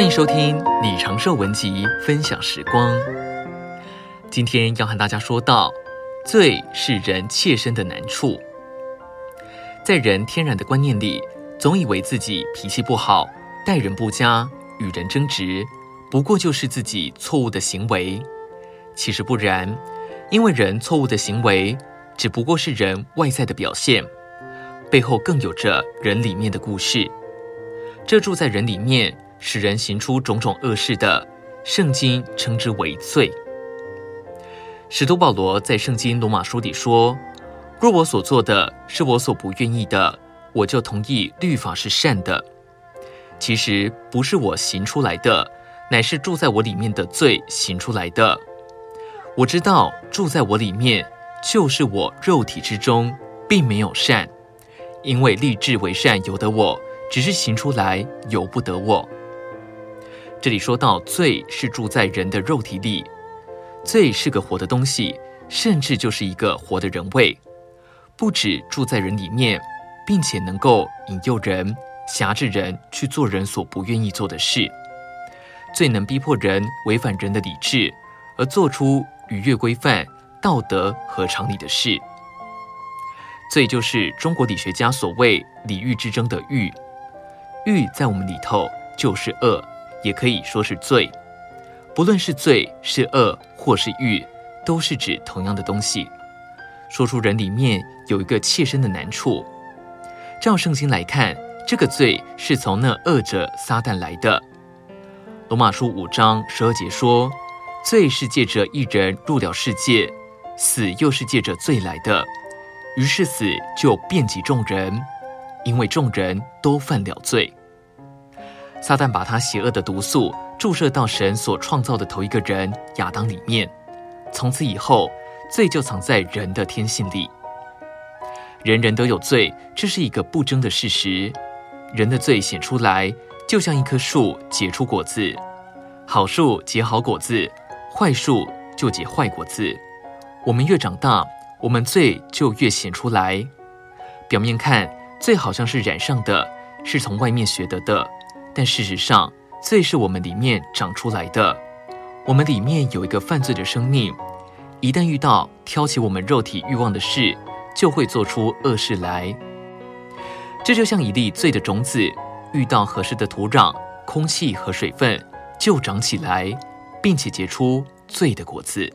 欢迎收听李长寿文集分享时光。今天要和大家说到，罪是人切身的难处。在人天然的观念里，总以为自己脾气不好，待人不佳，与人争执，不过就是自己错误的行为。其实不然，因为人错误的行为，只不过是人外在的表现，背后更有着人里面的故事。这住在人里面，使人行出种种恶事的，圣经称之为罪。使徒保罗在圣经罗马书里说：“若我所做的是我所不愿意的，我就同意律法是善的。其实不是我行出来的，乃是住在我里面的罪行出来的。我知道住在我里面，就是我肉体之中，并没有善，因为立志为善由得我。”只是行出来由不得我。这里说到罪是住在人的肉体里，罪是个活的东西，甚至就是一个活的人位，不止住在人里面，并且能够引诱人、挟制人去做人所不愿意做的事。罪能逼迫人违反人的理智，而做出逾越规范、道德和常理的事。罪就是中国理学家所谓“理欲之争”的欲。欲在我们里头就是恶，也可以说是罪。不论是罪、是恶或是欲，都是指同样的东西。说出人里面有一个切身的难处。照圣经来看，这个罪是从那恶者撒旦来的。罗马书五章十二节说：“罪是借着一人入了世界，死又是借着罪来的。于是死就遍及众人。”因为众人都犯了罪，撒旦把他邪恶的毒素注射到神所创造的头一个人亚当里面，从此以后，罪就藏在人的天性里。人人都有罪，这是一个不争的事实。人的罪显出来，就像一棵树结出果子，好树结好果子，坏树就结坏果子。我们越长大，我们罪就越显出来。表面看，罪好像是染上的，是从外面学得的，但事实上，罪是我们里面长出来的。我们里面有一个犯罪的生命，一旦遇到挑起我们肉体欲望的事，就会做出恶事来。这就像一粒罪的种子，遇到合适的土壤、空气和水分，就长起来，并且结出罪的果子。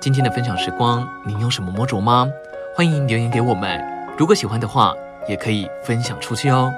今天的分享时光，您有什么摸着吗？欢迎留言给我们。如果喜欢的话，也可以分享出去哦。